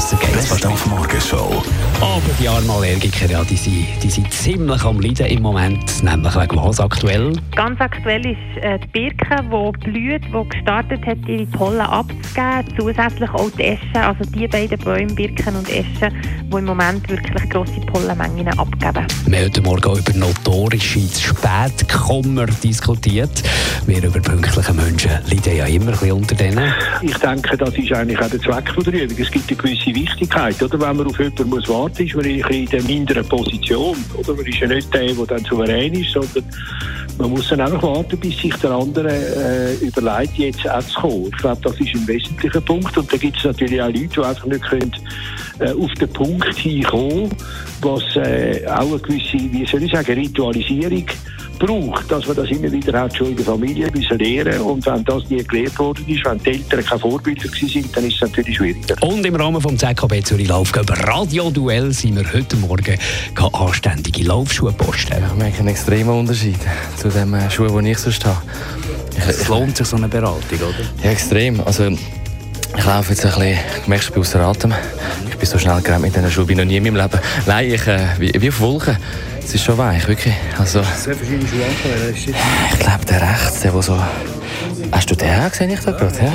Besser geht's Best auf Morgenshow. Aber die armen Allergiker, ja, die, sind, die sind ziemlich am Leiden im Moment, nämlich wegen was aktuell? Ganz aktuell ist äh, die Birke, die blüht, die gestartet hat, ihre Pollen abzugeben. Zusätzlich auch die Eschen, also die beiden Bäume, Birken und Eschen, die im Moment wirklich grosse Pollenmengen abgeben. Wir haben heute Morgen über notorische Spätkommer diskutiert. Wir über pünktliche Menschen leiden ja immer ein bisschen unter denen. Ich denke, das ist eigentlich auch der Zweck von der Übung. Es gibt eine gewisse Wichtigkeit, oder? Wenn man auf jemanden muss warten ist man in der minderen Position, oder? Man ist ja nicht der, der dann souverän ist, sondern man muss dann einfach warten, bis sich der andere äh, überlegt, jetzt auch zu kommen. Ich glaube, das ist ein wesentlicher Punkt. Und da gibt es natürlich auch Leute, die einfach nicht können, äh, auf den Punkt hinkommen, was äh, auch eine gewisse, wie soll ich sagen, Ritualisierung braucht, dass man das immer wieder auch schon in der Familie müssen lernen und wenn das nie gelernt worden ist, wenn die Eltern keine Vorbilder sind, dann ist es natürlich schwieriger. Und im Rahmen vom ZKB Zürich Laufgöber Radio-Duell sind wir heute Morgen anständige Laufschuhe posten. Ich merke einen extremen Unterschied zu den äh, Schuhen, die ich sonst habe. Es lohnt sich so eine Beratung, oder? Ja, extrem. Also, ich laufe jetzt ein bisschen, ich merke, ich bin außer Atem. Ich bin so schnell gerannt mit diesen Schuhen, wie noch nie in meinem Leben. Nein, ich, äh, wie, wie auf Wolken. Es ist schon weich, wirklich. Also, Sehr verschiedene Schuhe angekommen. ich glaube, der rechts, der, der so... Hast du den gesehen, ich da gerade? Ja,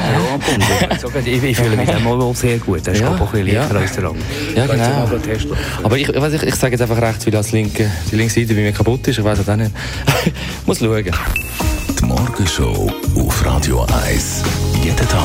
Ja, ich, ich fühle mich dann mal sehr gut. Das ist Ja, auch ein bisschen ja. leichter als der andere. ja genau. Aber ich, ich, ich sage jetzt einfach rechts, weil das linke, die linke Seite bei mir kaputt ist. Ich weiß auch nicht. Muss schauen. Die Morgenshow auf Radio 1. Jeden Tag